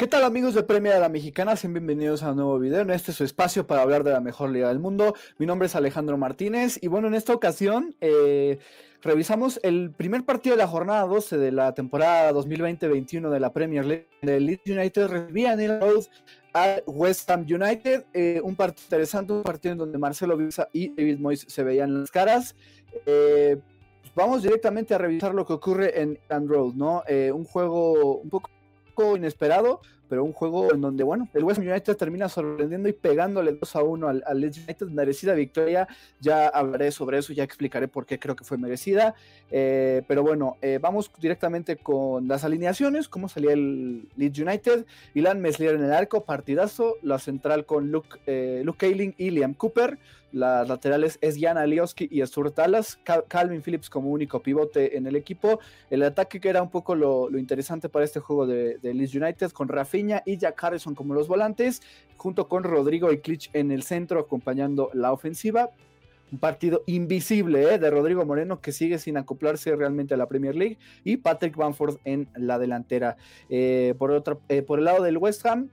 ¿Qué tal amigos de Premia de la Mexicana? Bienvenidos a un nuevo video. En este es su espacio para hablar de la mejor liga del mundo. Mi nombre es Alejandro Martínez y bueno, en esta ocasión eh, revisamos el primer partido de la jornada 12 de la temporada 2020-21 de la Premier League. El Leeds United recibía en el road al West Ham United. Eh, un partido interesante, un partido en donde Marcelo Bielsa y David Moyes se veían las caras. Eh, vamos directamente a revisar lo que ocurre en Road, ¿no? un juego un poco inesperado, pero un juego en donde, bueno, el West United termina sorprendiendo y pegándole 2 a 1 al, Leeds United, merecida victoria, ya hablaré sobre eso, ya explicaré por qué creo que fue merecida, eh, pero bueno, eh, vamos directamente con las alineaciones, cómo salía el Leeds United, Ilan Meslier en el arco, partidazo, la central con Luke, eh, y Liam Cooper, las laterales es Jan Alioski y Stuart Talas, Calvin Phillips como único pivote en el equipo. El ataque que era un poco lo, interesante para este juego de, Leeds United, con Rafinha y Jack Harrison como los volantes, junto con Rodrigo y Klitsch en el centro acompañando la ofensiva. Un partido invisible ¿eh? de Rodrigo Moreno que sigue sin acoplarse realmente a la Premier League y Patrick Bamford en la delantera. Eh, por, eh, por el lado del West Ham,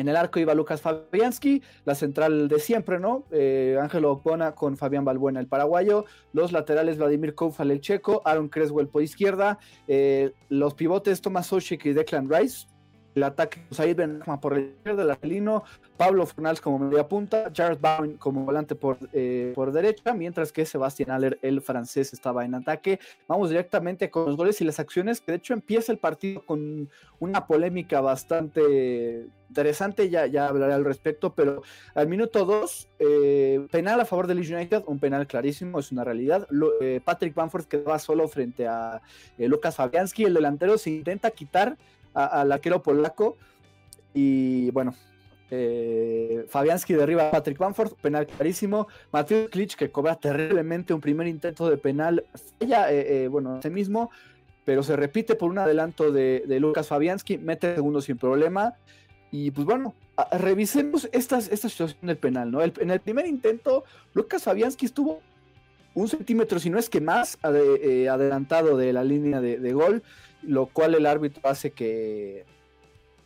en el arco iba Lucas Fabianski, la central de siempre, ¿no? Eh, Ángelo Ocona con Fabián Balbuena, el paraguayo. Los laterales Vladimir Koufal, el checo. Aaron Creswell por izquierda. Eh, los pivotes Thomas Oshik y Declan Rice. El ataque Said Ben por la izquierda, el. Pablo Fornals como media punta. Jared Bowen como volante por, eh, por derecha. Mientras que Sebastián Aller, el francés, estaba en ataque. Vamos directamente con los goles y las acciones. Que de hecho empieza el partido con una polémica bastante interesante, ya, ya hablaré al respecto, pero al minuto 2, eh, penal a favor del United, un penal clarísimo, es una realidad. Lo, eh, Patrick Bamford quedaba solo frente a eh, Lucas Fabianski, el delantero se intenta quitar al arquero polaco y bueno. Eh, Fabianski derriba a Patrick Bamford, penal clarísimo. Matthew Klitsch que cobra terriblemente un primer intento de penal, falla, bueno, ese mismo, pero se repite por un adelanto de, de Lucas Fabianski, mete segundo sin problema. Y pues bueno, revisemos esta, esta situación del penal, ¿no? El, en el primer intento, Lucas Fabianski estuvo un centímetro, si no es que más, eh, adelantado de la línea de, gol, lo cual el árbitro hace que,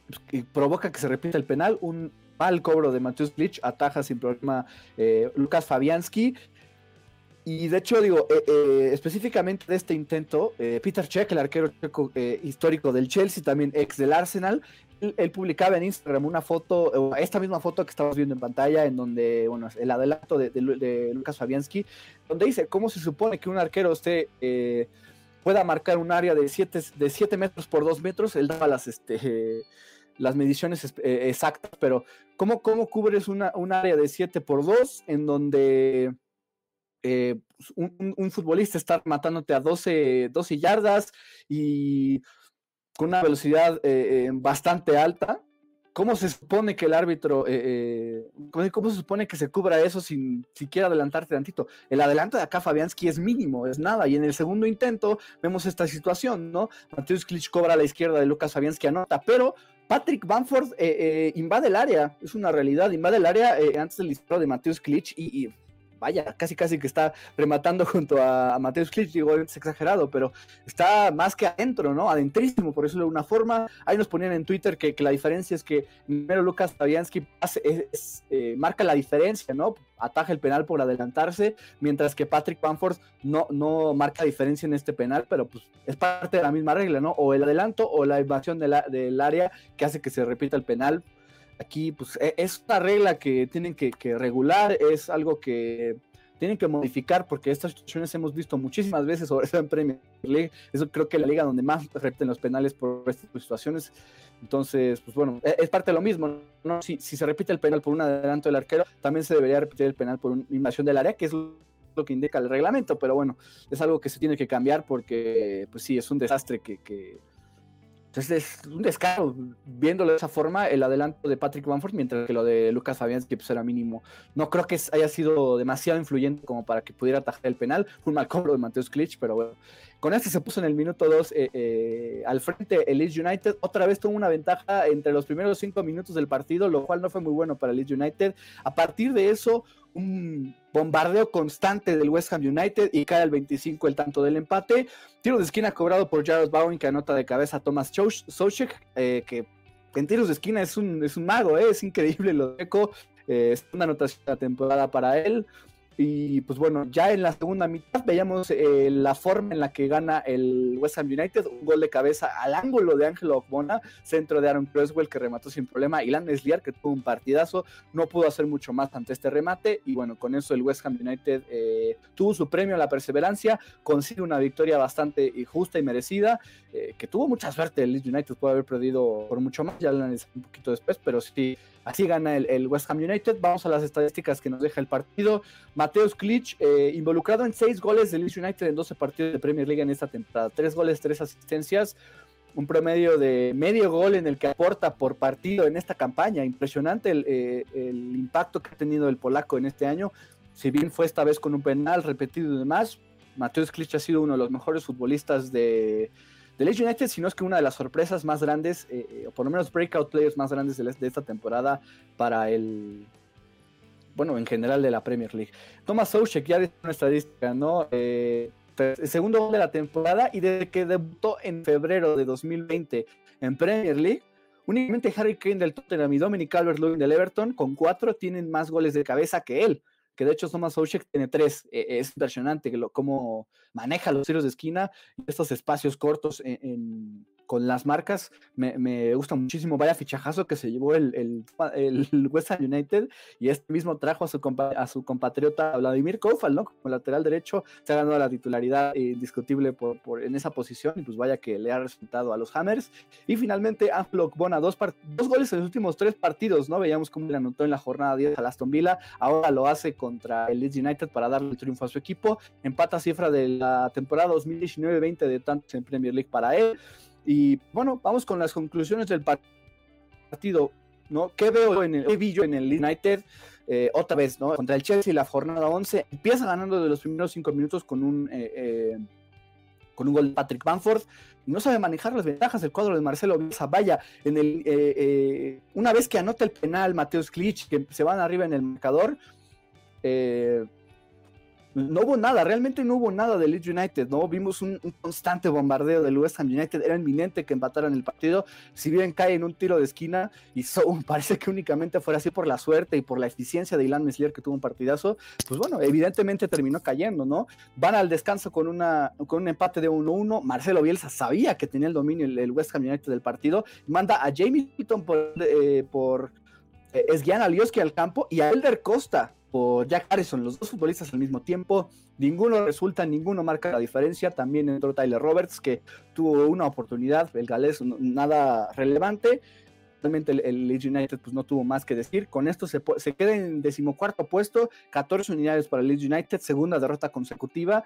pues, que, provoca que se repita el penal. Un mal cobro de Matthews Glitch, ataja sin problema eh, Lucas. Y de hecho, digo, eh, eh, específicamente de este intento, Peter Check, el arquero checo histórico del Chelsea, también ex del Arsenal, él, publicaba en Instagram una foto, esta misma foto que estamos viendo en pantalla, en donde, bueno, el adelanto de, Lucas Fabianski, donde dice cómo se supone que un arquero esté, eh, pueda marcar un área de 7 de siete metros por 2 metros, él daba las, este, las mediciones eh, exactas, pero ¿cómo, cómo cubres una, un área de 7 por 2 en donde eh, un, un, futbolista está matándote a 12, 12 yardas y con una velocidad eh, eh, bastante alta. ¿Cómo se supone que el árbitro, eh, ¿cómo, ¿cómo, se supone que se cubra eso sin siquiera adelantarte tantito? El adelanto de acá Fabianski es mínimo, es nada. Y en el segundo intento vemos esta situación, ¿no? Mateusz Klitsch cobra a la izquierda de Lucas Fabianski anota, pero Patrick Bamford invade el área, es una realidad, invade el área antes del disparo de Mateusz Klitsch y vaya, casi casi que está rematando junto a, a Mateus Klitsch, digo, es exagerado, pero está más que adentro, ¿no? Adentrísimo, por eso de una forma. Ahí nos ponían en Twitter que, la diferencia es que primero Lucas Fabianski eh, marca la diferencia, ¿no? Ataja el penal por adelantarse, mientras que Patrick Bamford no, no marca diferencia en este penal, pero pues es parte de la misma regla, ¿no? O el adelanto o la invasión de la, del área que hace que se repita el penal aquí pues es una regla que tienen que, regular, es algo que tienen que modificar porque estas situaciones hemos visto muchísimas veces sobre eso en Premier League, eso creo que la liga donde más repiten los penales por estas situaciones, entonces pues bueno, es parte de lo mismo, ¿no? Si, si se repite el penal por un adelanto del arquero, también se debería repetir el penal por una invasión del área, que es lo que indica el reglamento, pero bueno, es algo que se tiene que cambiar porque pues sí, es un desastre que entonces es un descaro viéndolo de esa forma el adelanto de Patrick Bamford, mientras que lo de Lucas Fabianski pues, era mínimo. No creo que haya sido demasiado influyente como para que pudiera atajar el penal. Fue un mal cobro de Mateus Klitsch, pero bueno. Con este se puso en el minuto 2 eh, eh, al frente el Leeds United. Otra vez tuvo una ventaja entre los primeros 5 minutos del partido, lo cual no fue muy bueno para el Leeds United. A partir de eso, un bombardeo constante del West Ham United y cae al 25 el tanto del empate. Tiro de esquina cobrado por Jared Bowen que anota de cabeza a Thomas Sochek, eh, que en tiros de esquina es un, es un mago, ¿eh? es increíble lo de Eco. es una anotación de la temporada para él. Y pues bueno, ya en la segunda mitad veíamos eh, la forma en la que gana el West Ham United, un gol de cabeza al ángulo de Ángelo Ogbona, centro de Aaron Creswell que remató sin problema, y Lan Mesliar que tuvo un partidazo, no pudo hacer mucho más ante este remate, y bueno, con eso el West Ham United eh, tuvo su premio a la perseverancia, consigue una victoria bastante justa y merecida, eh, que tuvo mucha suerte el Leeds United, puede haber perdido por mucho más, ya lo analizamos un poquito después, pero sí Así gana el, West Ham United. Vamos a las estadísticas que nos deja el partido. Mateus Klitsch, eh, involucrado en seis goles del Leeds United en 12 partidos de Premier League en esta temporada. Tres goles, tres asistencias. Un promedio de medio gol en el que aporta por partido en esta campaña. Impresionante el, eh, el impacto que ha tenido el polaco en este año. Si bien fue esta vez con un penal repetido y demás, Mateus Klitsch ha sido uno de los mejores futbolistas de, de Leeds United, sino es que una de las sorpresas más grandes, eh, o por lo menos breakout players más grandes de, esta temporada para el, bueno, en general de la Premier League. Thomas Soucek ya dice una estadística, ¿no? Eh, el segundo gol de la temporada y desde que debutó en febrero de 2020 en Premier League, únicamente Harry Kane del Tottenham y Dominic Calvert-Lewin del Everton con cuatro tienen más goles de cabeza que él que de hecho Thomas Soucek tiene tres. E, es impresionante que lo, cómo maneja los tiros de esquina y estos espacios cortos en, con las marcas. Me, gusta muchísimo. Vaya fichajazo que se llevó el, el, West Ham United y este mismo trajo a su, a su compatriota Vladimir Koufal, ¿no? Como lateral derecho, se ha ganado la titularidad indiscutible por, por, en esa posición y pues vaya que le ha resultado a los Hammers. Y finalmente Anflock Bona, dos, dos goles en los últimos tres partidos, ¿no? Veíamos cómo le anotó en la jornada 10 a Aston Villa, ahora lo hace contra el Leeds United para darle el triunfo a su equipo. Empata cifra de la temporada 2019-20 de tantos en Premier League para él. Y bueno, vamos con las conclusiones del partido. ¿no? ¿Qué veo en el, vi en el United? Eh, otra vez, ¿no? Contra el Chelsea, la jornada 11, empieza ganando de los primeros 5 minutos con un, eh, eh, con un gol de Patrick Bamford. No sabe manejar las ventajas del cuadro de Marcelo Bielsa. Vaya, en el, una vez que anota el penal Mateus Klitsch, que se van arriba en el marcador, eh, no hubo nada, realmente no hubo nada de Leeds United, ¿no? Vimos un, constante bombardeo del West Ham United, era inminente que empataran el partido, si bien cae en un tiro de esquina y parece que únicamente fuera así por la suerte y por la eficiencia de Ilan Meslier que tuvo un partidazo, pues bueno, evidentemente terminó cayendo, ¿no? Van al descanso con, una, con un empate de 1-1, Marcelo Bielsa sabía que tenía el dominio el, West Ham United del partido, manda a Jamie Pitton por, eh, por eh, Esguian Alioski al campo y a Elder Costa por Jack Harrison, los dos futbolistas al mismo tiempo. Ninguno resulta, ninguno marca la diferencia. También entró Tyler Roberts, que tuvo una oportunidad, el galés, nada relevante. Realmente el, Leeds United pues, no tuvo más que decir. Con esto se, se queda en decimocuarto puesto, 14 unidades para el Leeds United, segunda derrota consecutiva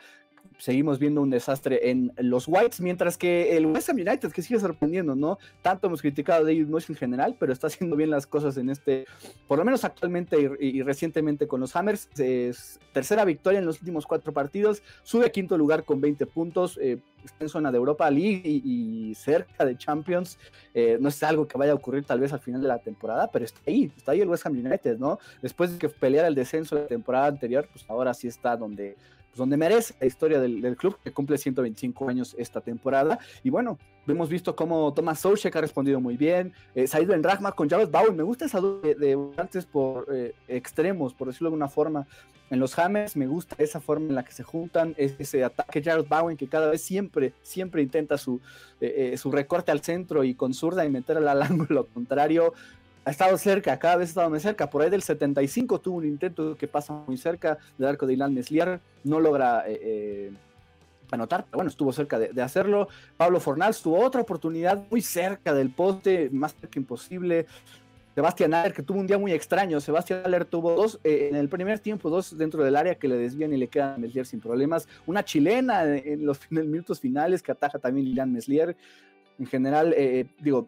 seguimos viendo un desastre en los Whites, mientras que el West Ham United, que sigue sorprendiendo, ¿no? Tanto hemos criticado a David Moyes en general, pero está haciendo bien las cosas en este, por lo menos actualmente y, recientemente con los Hammers. Tercera victoria en los últimos cuatro partidos, sube a quinto lugar con 20 puntos, eh, está en zona de Europa League y, cerca de Champions. Eh, no es algo que vaya a ocurrir tal vez al final de la temporada, pero está ahí, está ahí el West Ham United, ¿no? Después de que peleara el descenso de la temporada anterior, pues ahora sí está donde pues, donde merece la historia del, club, que cumple 125 años esta temporada. Y bueno, hemos visto cómo Thomas Soucek ha respondido muy bien, eh, Said Ben Rahma con Jared Bowen, me gusta esa duda de, antes por eh, extremos, por decirlo de alguna forma. En los Hammers me gusta esa forma en la que se juntan, ese ataque Jared Bowen que cada vez siempre, siempre intenta su, eh, su recorte al centro y con zurda y meter al ángulo contrario ha estado cerca, cada vez ha estado más cerca. Por ahí del 75 tuvo un intento que pasa muy cerca del arco de Ilan Meslier, no logra eh, eh, anotar, pero bueno, estuvo cerca de, hacerlo. Pablo Fornals tuvo otra oportunidad muy cerca del poste, más que imposible. Sebastián Aller, que tuvo un día muy extraño. Sebastián Aller tuvo dos eh, en el primer tiempo, dos dentro del área que le desvían y le quedan Meslier sin problemas. Una chilena en los, minutos finales que ataja también Ilan Meslier. En general, digo,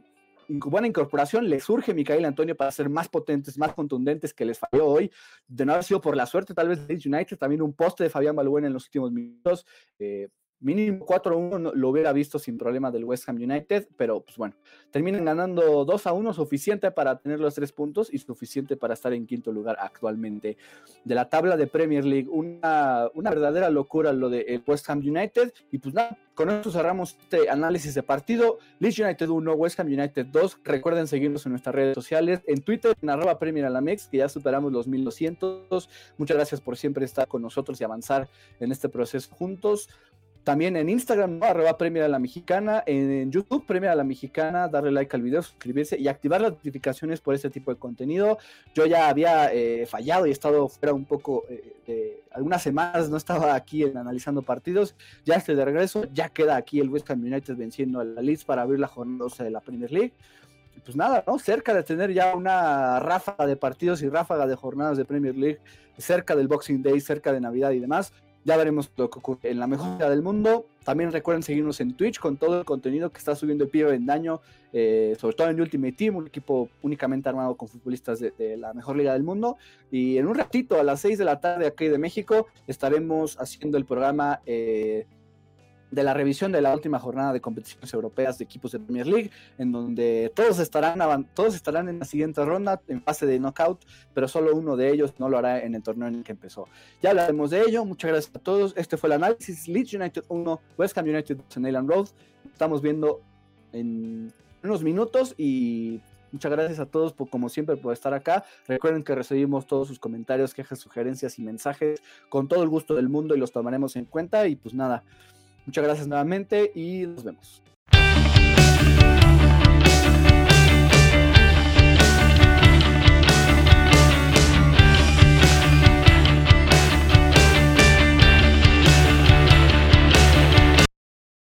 buena incorporación, le surge Micael Antonio para ser más potentes, más contundentes que les falló hoy. De no haber sido por la suerte, tal vez de United, también un poste de Fabián Balbuena en los últimos minutos. Eh, mínimo 4-1 lo hubiera visto sin problema del West Ham United, pero pues bueno, terminan ganando 2-1, suficiente para tener los tres puntos y suficiente para estar en quinto lugar actualmente de la tabla de Premier League. Una, una verdadera locura lo de West Ham United y pues nada, con esto cerramos este análisis de partido. Leeds United 1, West Ham United 2. Recuerden seguirnos en nuestras redes sociales, en Twitter, en arroba Premier Alamex, que ya superamos los 1200. Muchas gracias por siempre estar con nosotros y avanzar en este proceso juntos. También en Instagram, arroba Premier la Mexicana, en YouTube, Premier a la Mexicana, darle like al video, suscribirse y activar las notificaciones por este tipo de contenido. Yo ya había eh, fallado y estado fuera un poco, eh, de algunas semanas no estaba aquí en, analizando partidos. Ya estoy de regreso, ya queda aquí el West Ham United venciendo a la Leeds para abrir la jornada 12 de la Premier League. pues nada, ¿no? Cerca de tener ya una ráfaga de partidos y ráfaga de jornadas de Premier League, cerca del Boxing Day, cerca de Navidad y demás. Ya veremos lo que ocurre en la mejor liga del mundo. También recuerden seguirnos en Twitch con todo el contenido que está subiendo el Pibe Daño, eh, sobre todo en Ultimate Team, un equipo únicamente armado con futbolistas de, la mejor liga del mundo. Y en un ratito, a las 6 de la tarde aquí de México, estaremos haciendo el programa eh, de la revisión de la última jornada de competiciones europeas de equipos de Premier League, en donde todos estarán, todos estarán en la siguiente ronda en fase de knockout, pero solo uno de ellos no lo hará en el torneo en el que empezó. Ya hablaremos de ello, muchas gracias a todos. Este fue el análisis Leeds United 1, West Ham United en Island Road. Estamos viendo en unos minutos y Muchas gracias a todos, por, como siempre, por estar acá. Recuerden que recibimos todos sus comentarios, quejas, sugerencias y mensajes con todo el gusto del mundo y los tomaremos en cuenta. Y pues nada, Muchas gracias nuevamente y nos vemos.